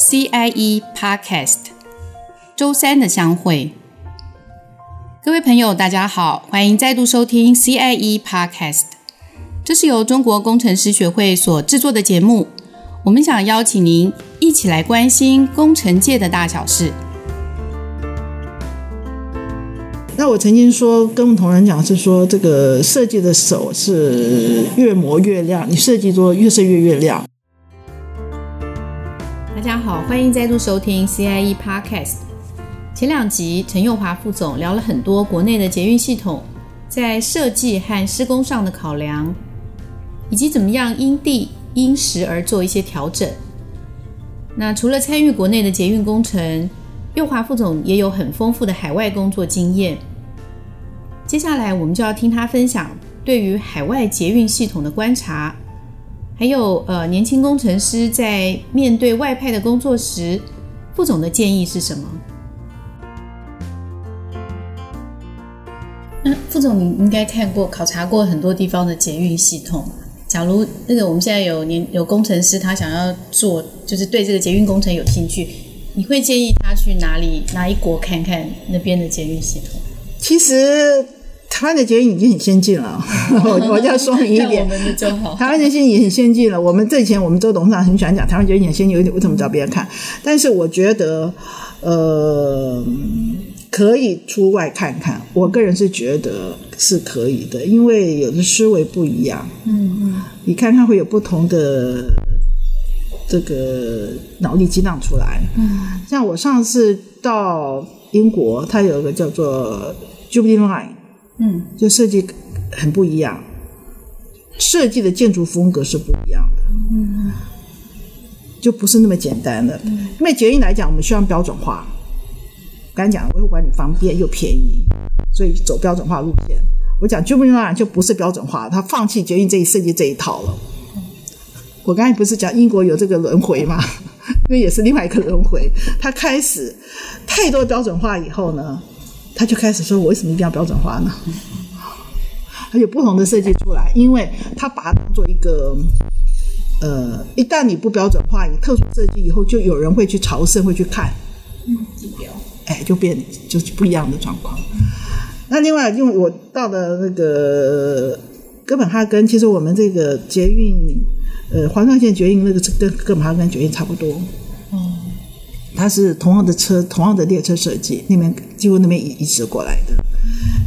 CIE Podcast，周三的相会。各位朋友，大家好，欢迎再度收听 CIE Podcast。这是由中国工程师学会所制作的节目。我们想邀请您一起来关心工程界的大小事。那我曾经说跟我们同仁讲是说，这个设计的手是越磨越亮，你设计做越设越越亮。大家好，欢迎再度收听 CIE Podcast。前两集陈佑华副总聊了很多国内的捷运系统在设计和施工上的考量，以及怎么样因地因时而做一些调整。那除了参与国内的捷运工程，佑华副总也有很丰富的海外工作经验。接下来我们就要听他分享对于海外捷运系统的观察。还有呃，年轻工程师在面对外派的工作时，副总的建议是什么？嗯，副总，你应该看过、考察过很多地方的捷运系统。假如那个我们现在有年有工程师，他想要做，就是对这个捷运工程有兴趣，你会建议他去哪里哪一国看看那边的捷运系统？其实。台湾的捷运已经很先进了，我我要说明一点，我们的就好。台湾的捷运也很先进了。我们这以前我们周董事长很喜欢讲台湾捷运很先进，有点为什么找别人看？但是我觉得，呃，可以出外看看。我个人是觉得是可以的，因为有的思维不一样。嗯嗯，你看看会有不同的这个脑力激荡出来。嗯，像我上次到英国，它有一个叫做 Jubilee Line。嗯，就设计很不一样，设计的建筑风格是不一样的，嗯，就不是那么简单的。嗯，因为捷运来讲，我们希望标准化，刚才讲维护管理方便又便宜，所以走标准化路线。我讲 Jubilee Line 就不是标准化，他放弃捷运这一设计这一套了。我刚才不是讲英国有这个轮回吗？因为也是另外一个轮回，他开始太多标准化以后呢。他就开始说：“我为什么一定要标准化呢？”他有不同的设计出来，因为他把它当做一个，呃，一旦你不标准化，你特殊设计以后，就有人会去朝圣，会去看，嗯，哎，就变就是不一样的状况。那另外，因为我到了那个哥本哈根，其实我们这个捷运，呃，环状线捷运那个跟哥本哈根捷运差不多。它是同样的车，同样的列车设计，那边几乎那边移移植过来的。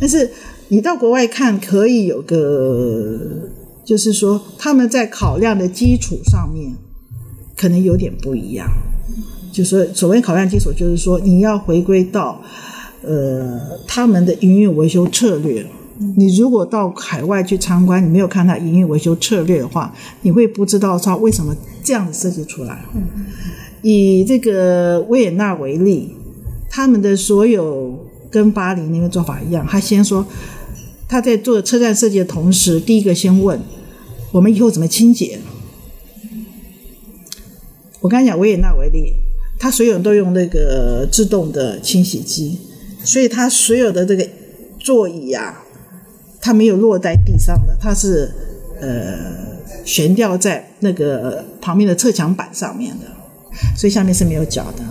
但是你到国外看，可以有个，就是说他们在考量的基础上面，可能有点不一样。就是说所谓考量基础，就是说你要回归到呃他们的营运维修策略。你如果到海外去参观，你没有看他营运维修策略的话，你会不知道他为什么这样子设计出来。以这个维也纳为例，他们的所有跟巴黎那个做法一样。他先说他在做车站设计的同时，第一个先问我们以后怎么清洁。我刚才讲维也纳为例，他所有人都用那个自动的清洗机，所以他所有的这个座椅啊，它没有落在地上的，它是呃悬吊在那个旁边的侧墙板上面的。所以下面是没有脚的，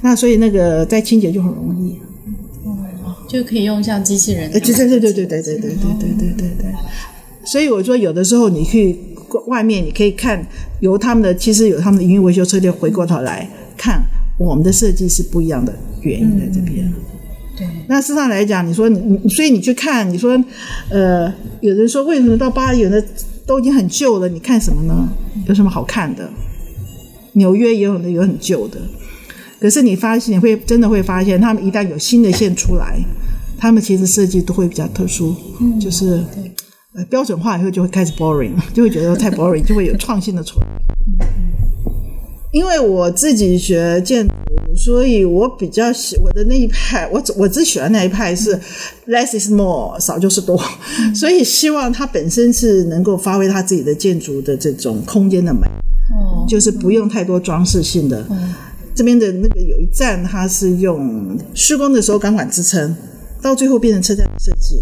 那所以那个在清洁就很容易，就可以用像机器人。对对对对对对对对对对对对对。所以我说有的时候你去外面，你可以看由他们的，其实有他们的营运维修策略，回过头来看我们的设计是不一样的原因在这边。对。那事实上来讲，你说你，所以你去看，你说，呃，有人说为什么到巴黎有的都已经很旧了？你看什么呢？有什么好看的？纽约也有很多有很旧的，可是你发现你会真的会发现，他们一旦有新的线出来，他们其实设计都会比较特殊，嗯、就是呃标准化以后就会开始 boring，就会觉得太 boring，就会有创新的出来。因为我自己学建筑，所以我比较喜我的那一派，我我只喜欢那一派是 less is more，少就是多，所以希望它本身是能够发挥它自己的建筑的这种空间的美。就是不用太多装饰性的，嗯、这边的那个有一站，它是用施工的时候钢管支撑，到最后变成车站设计，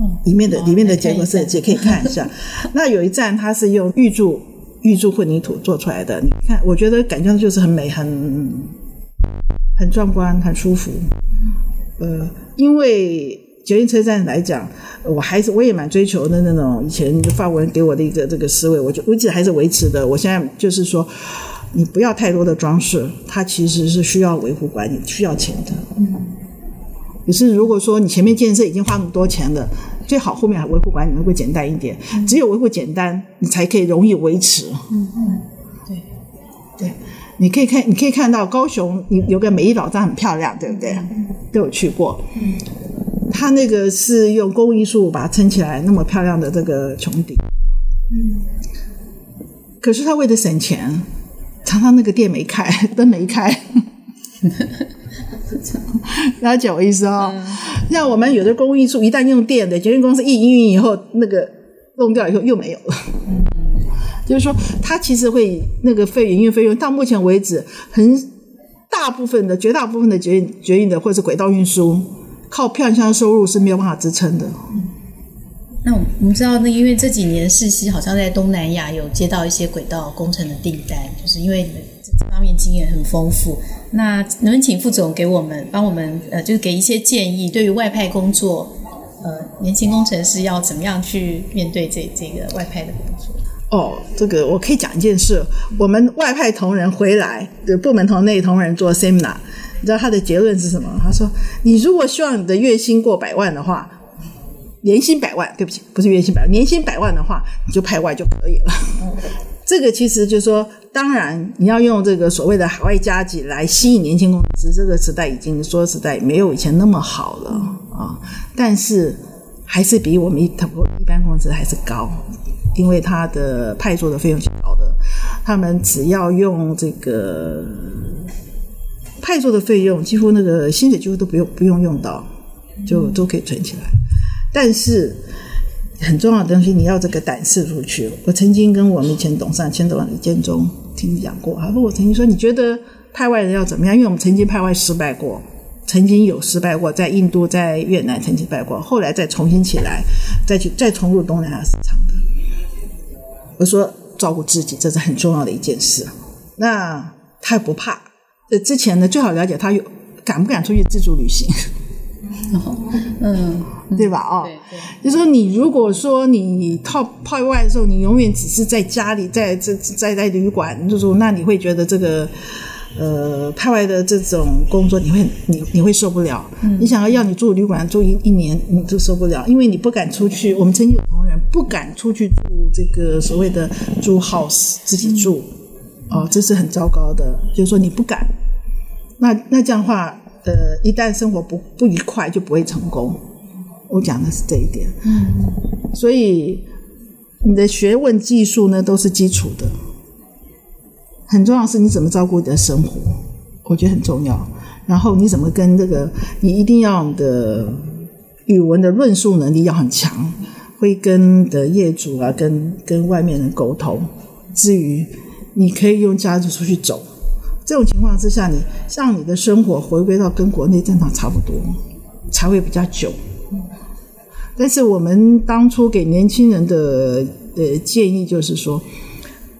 嗯，里面的里面的结构设计可以看一下。那有一站它是用预铸预铸混凝土做出来的。你看，我觉得感觉就是很美，很很壮观，很舒服。呃，因为捷运车站来讲，我还是我也蛮追求的那种以前法国人给我的一个这个思维，我就我一直还是维持的。我现在就是说，你不要太多的装饰，它其实是需要维护管理，需要钱的。嗯。可是如果说你前面建设已经花那么多钱了，最好后面还维护管理能够简单一点。嗯、只有维护简单，你才可以容易维持。嗯嗯，对对，你可以看，你可以看到高雄有有个美丽老站很漂亮，对不对？嗯、都有去过。嗯，它那个是用工艺树把它撑起来，那么漂亮的这个穹顶。嗯，可是他为了省钱，常常那个店没开，灯没开。了解我意思哦，像、嗯、我们有的工艺树，一旦用电的捷运公司一营运以后，那个弄掉以后又没有了。嗯，就是说，它其实会那个费营运费用，到目前为止，很大部分的、绝大部分的捷运、捷运的或者是轨道运输，靠票箱收入是没有办法支撑的。嗯，那我们知道，那因为这几年世熙好像在东南亚有接到一些轨道工程的订单，就是因为你们这方面经验很丰富。那能不能请副总给我们帮我们呃，就是给一些建议，对于外派工作，呃，年轻工程师要怎么样去面对这这个外派的工作？哦，这个我可以讲一件事，我们外派同仁回来的部门同内同仁做 seminar，你知道他的结论是什么？他说：“你如果希望你的月薪过百万的话，年薪百万，对不起，不是月薪百万，年薪百万的话，你就派外就可以了。”这个其实就是说，当然你要用这个所谓的海外加急来吸引年轻工程师，这个时代已经说实在没有以前那么好了啊。但是还是比我们一一般工资还是高，因为他的派驻的费用是高的。他们只要用这个派驻的费用，几乎那个薪水几乎都不用不用用到，就都可以存起来。但是。很重要的东西，你要这个胆识出去。我曾经跟我们以前董事长千德万李建忠听你讲过，他说我曾经说，你觉得派外人要怎么样？因为我们曾经派外失败过，曾经有失败过，在印度、在越南曾经败过，后来再重新起来，再去再重入东南亚市场的。我说照顾自己，这是很重要的一件事。那他也不怕。呃，之前呢，最好了解他有敢不敢出去自助旅行。嗯。对吧？哦，就说你如果说你套派外的时候，你永远只是在家里，在这在在旅馆，就说那你会觉得这个呃派外的这种工作，你会你你会受不了。嗯、你想要要你住旅馆住一一年，你都受不了，因为你不敢出去。我们曾经有同仁不敢出去住这个所谓的住 house 自己住，嗯、哦，这是很糟糕的。就是说你不敢，那那这样的话，呃，一旦生活不不愉快，就不会成功。我讲的是这一点，嗯，所以你的学问技术呢都是基础的，很重要是你怎么照顾你的生活，我觉得很重要。然后你怎么跟这个，你一定要你的语文的论述能力要很强，会跟的业主啊，跟跟外面人沟通。至于你可以用家族出去走，这种情况之下，你让你的生活回归到跟国内正常差不多，才会比较久。但是我们当初给年轻人的呃建议就是说，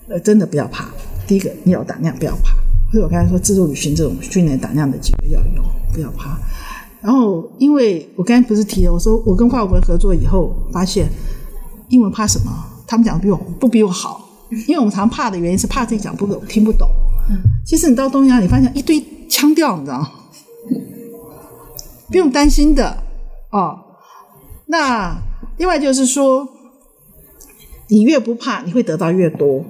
呃，真的不要怕。第一个，你有胆量，不要怕。所以我刚才说自助旅行这种训练胆量的机会要有，不要怕。然后，因为我刚才不是提了，我说我跟法国人合作以后，发现英文怕什么？他们讲的比我不比我好。因为我们常怕的原因是怕自己讲不懂，听不懂。其实你到东亚，你发现一堆腔调，你知道吗？不用担心的哦。那另外就是说，你越不怕，你会得到越多。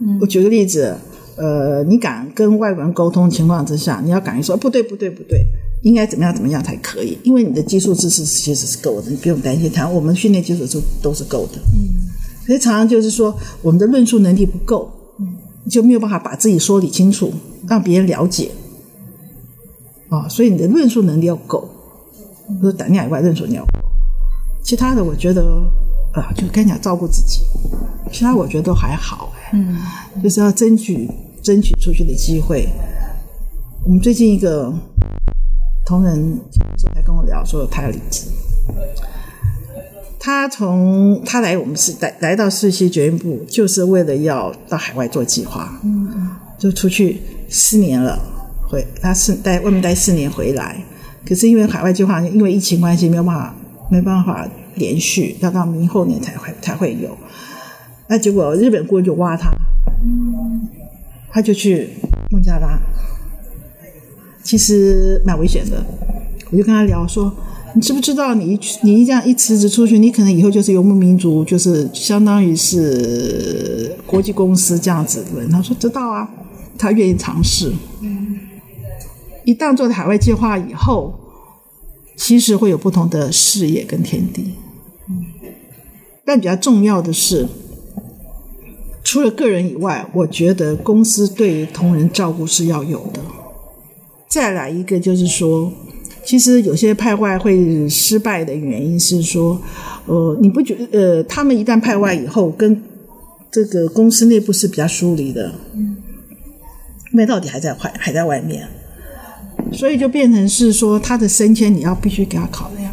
嗯，我举个例子，呃，你敢跟外国人沟通的情况之下，你要敢于说不对不对不对，应该怎么样怎么样才可以？因为你的技术知识其实是够的，你不用担心他。我们训练基础都都是够的。嗯，所以常常就是说，我们的论述能力不够，嗯，就没有办法把自己说理清楚，让别人了解。啊，哦，所以你的论述能力要够，除了胆量以外，论述你要够。其他的我觉得，啊，就跟你讲照顾自己，其他我觉得都还好哎，嗯，就是要争取争取出去的机会。我们最近一个同仁，才跟我聊说他要离职，他从他来我们是来来到世系决运部，就是为了要到海外做计划，就出去四年了，回他是待外面待四年回来，可是因为海外计划因为疫情关系没有办法没办法连续，要到明后年才会才会有，那结果日本顾问就挖他，他就去孟加拉，其实蛮危险的，我就跟他聊说。你知不知道你一，你你这样一辞职出去，你可能以后就是游牧民族，就是相当于是国际公司这样子的人。他说知道啊，他愿意尝试。嗯，一旦做了海外计划以后，其实会有不同的视野跟天地。嗯，但比较重要的是，除了个人以外，我觉得公司对于同仁照顾是要有的。再来一个就是说。其实有些派外会失败的原因是说，呃，你不觉得呃，他们一旦派外以后，跟这个公司内部是比较疏离的，嗯，因为到底还在外还在外面，所以就变成是说他的升迁你要必须给他考量，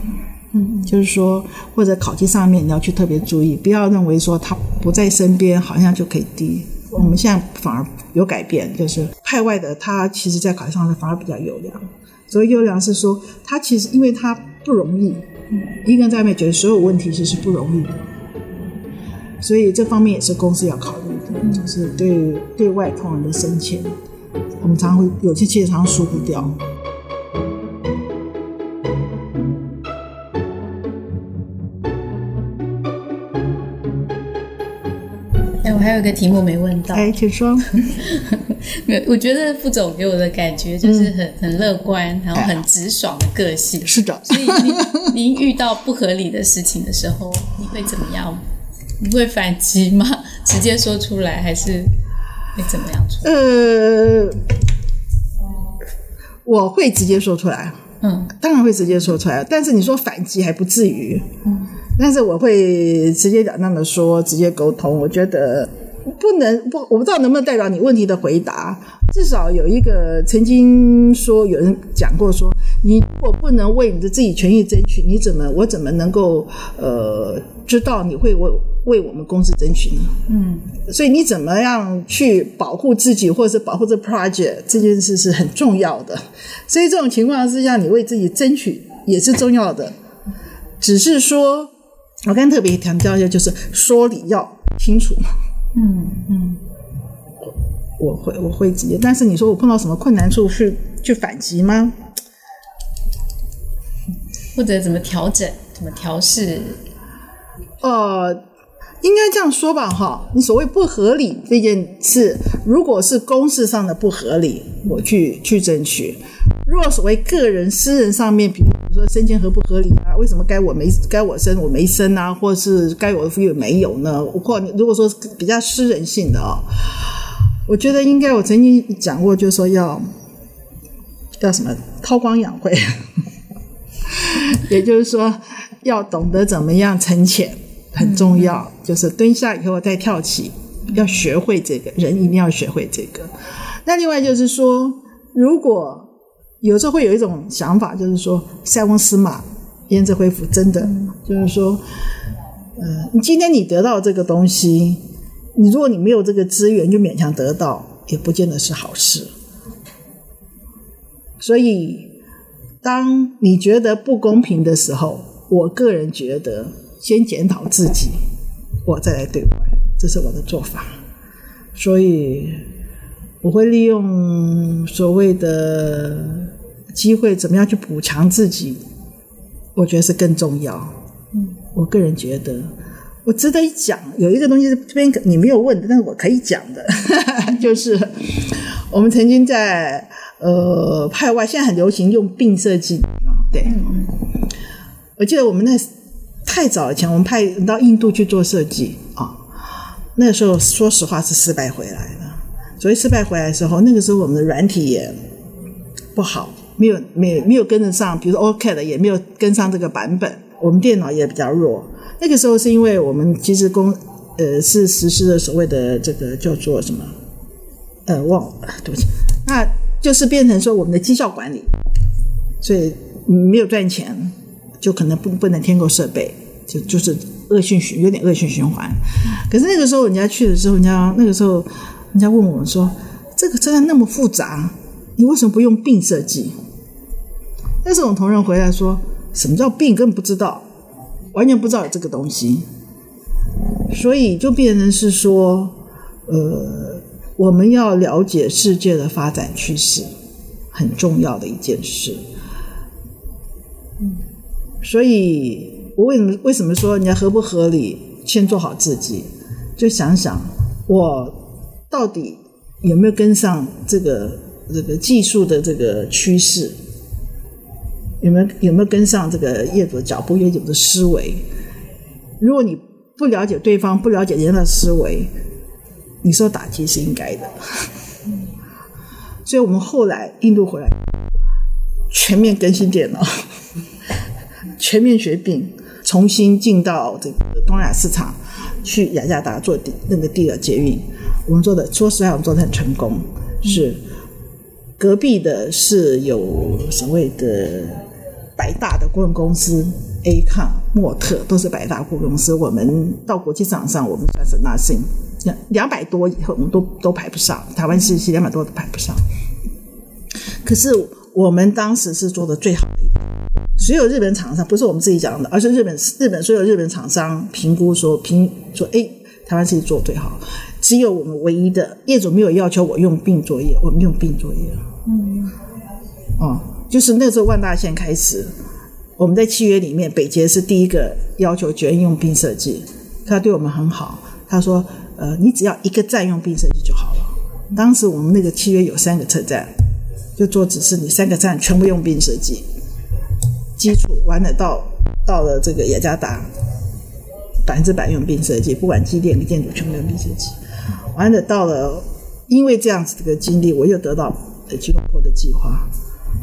嗯，就是说或者考绩上面你要去特别注意，不要认为说他不在身边好像就可以低。我们现在反而有改变，就是派外的他其实在考绩上反而比较优良。所以优良是说，他其实因为他不容易，一个人在外面觉得所有问题其实是不容易的，所以这方面也是公司要考虑的，就是对对外同仁的升迁，我们常常会有些企业常常疏忽掉。还有一个题目没问到，哎，请说。我觉得副总给我的感觉就是很很乐观，然后很直爽的个性。是的，所以您 您遇到不合理的事情的时候，你会怎么样？你会反击吗？直接说出来，还是会怎么样说？呃，我会直接说出来。嗯，当然会直接说出来。但是你说反击还不至于。嗯，但是我会直接了当的说，直接沟通。我觉得。不能不，我不知道能不能代表你问题的回答。至少有一个曾经说，有人讲过说，你如果不能为你的自己权益争取，你怎么我怎么能够呃知道你会为为我们公司争取呢？嗯，所以你怎么样去保护自己，或者是保护这 project 这件事是很重要的。所以这种情况之下，你为自己争取也是重要的。只是说，我刚特别强调一下，就是说理要清楚。嗯嗯，我我会我会直接，但是你说我碰到什么困难处去去反击吗？或者怎么调整，怎么调试？呃，应该这样说吧，哈，你所谓不合理这件事，如果是公事上的不合理，我去去争取；如果所谓个人私人上面，比如说生前合不合理啊？为什么该我没该我生我没生啊？或者是该有的福利没有呢？或如果说比较私人性的啊、哦，我觉得应该我曾经讲过，就是说要要什么韬光养晦，也就是说要懂得怎么样沉潜很重要，嗯、就是蹲下以后再跳起，要学会这个人一定要学会这个。那另外就是说，如果有时候会有一种想法，就是说塞翁失马，焉知非福，真的、就是说，呃，你今天你得到这个东西，你如果你没有这个资源，就勉强得到，也不见得是好事。所以，当你觉得不公平的时候，我个人觉得先检讨自己，我再来对外，这是我的做法。所以，我会利用所谓的。机会怎么样去补强自己？我觉得是更重要。嗯，我个人觉得，我值得一讲。有一个东西是这边你没有问的，但是我可以讲的，就是我们曾经在呃派外，现在很流行用 BIM 设计啊。对，嗯，我记得我们那太早以前，我们派到印度去做设计啊，那个时候说实话是失败回来的。所以失败回来的时候，那个时候我们的软体也不好。没有，没有，没有跟得上，比如说 OCAD 也没有跟上这个版本。我们电脑也比较弱。那个时候是因为我们其实公呃是实施了所谓的这个叫做什么呃忘了，对不起，那就是变成说我们的绩效管理，所以没有赚钱，就可能不不能添购设备，就就是恶性循，有点恶性循环。可是那个时候人家去的时候，人家那个时候人家问我们说：“这个车站那么复杂，你为什么不用并设计？”但是我们同仁回来说：“什么叫并？根本不知道，完全不知道有这个东西。”所以就变成是说，呃，我们要了解世界的发展趋势，很重要的一件事。嗯，所以我为什么为什么说人家合不合理？先做好自己，就想想我到底有没有跟上这个这个技术的这个趋势，有没有有没有跟上这个业主的脚步、业主的思维？如果你不了解对方，不了解人家的思维，你受打击是应该的。所以我们后来印度回来，全面更新电脑，全面学并，重新进到这个东亚市场，去雅加达做第那个第二捷运。我们做的，说实在，我们做的很成功。是隔壁的是有所谓的百大的顾问公司。A 抗、莫特都是百大顾问公司，我们到国际市场上，我们算是 nothing，两两百多以后，我们都都排不上。台湾是两百多都排不上。可是我们当时是做的最好的一，所有日本厂商不是我们自己讲的，而是日本日本所有日本厂商评估说评说，哎，台湾是做最好，只有我们唯一的业主没有要求我用并作业，我们用并作业。嗯，哦，就是那时候万大线开始。我们在契约里面，北捷是第一个要求全用并设计，他对我们很好。他说：“呃，你只要一个站用并设计就好了。”当时我们那个契约有三个车站，就做指示你三个站全部用并设计，基础完了到到了这个雅加达，百分之百用并设计，不管机电跟建筑全部用并设计。完了到了，因为这样子的经历，我又得到吉隆坡的计划。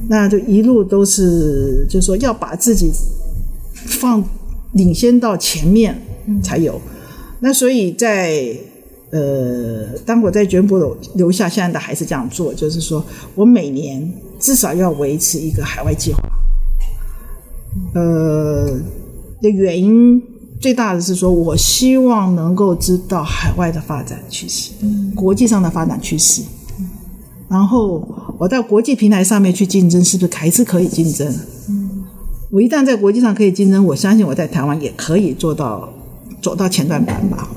那就一路都是，就是说要把自己放领先到前面才有。那所以在呃，当我在柬埔寨留下，现在的还是这样做，就是说我每年至少要维持一个海外计划。呃，的原因最大的是说，我希望能够知道海外的发展趋势，国际上的发展趋势。然后我到国际平台上面去竞争，是不是还是可以竞争？我一旦在国际上可以竞争，我相信我在台湾也可以做到走到前段班吧。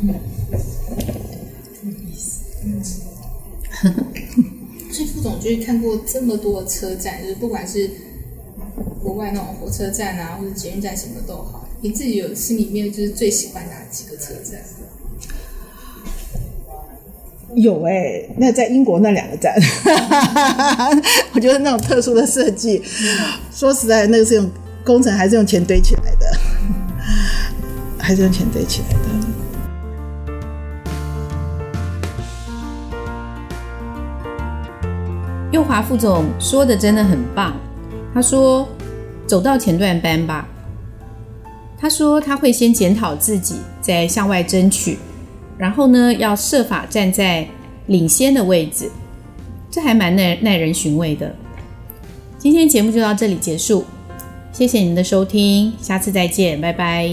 嗯，所以副总就是看过这么多的车站，就是不管是国外那种火车站啊，或者捷运站什么都好，你自己有心里面就是最喜欢哪几个车站？有哎、欸，那在英国那两个站，我觉得那种特殊的设计，说实在，那个是用工程还是用钱堆起来的，还是用钱堆起来的。右华副总说的真的很棒，他说走到前段班吧，他说他会先检讨自己，再向外争取。然后呢，要设法站在领先的位置，这还蛮耐耐人寻味的。今天节目就到这里结束，谢谢您的收听，下次再见，拜拜。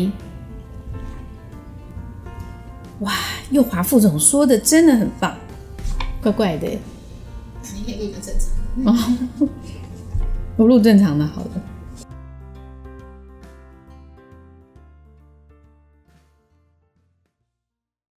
哇，右华副总说的真的很棒，怪怪的。你可以录个正常的。哦，我录正常的，好的。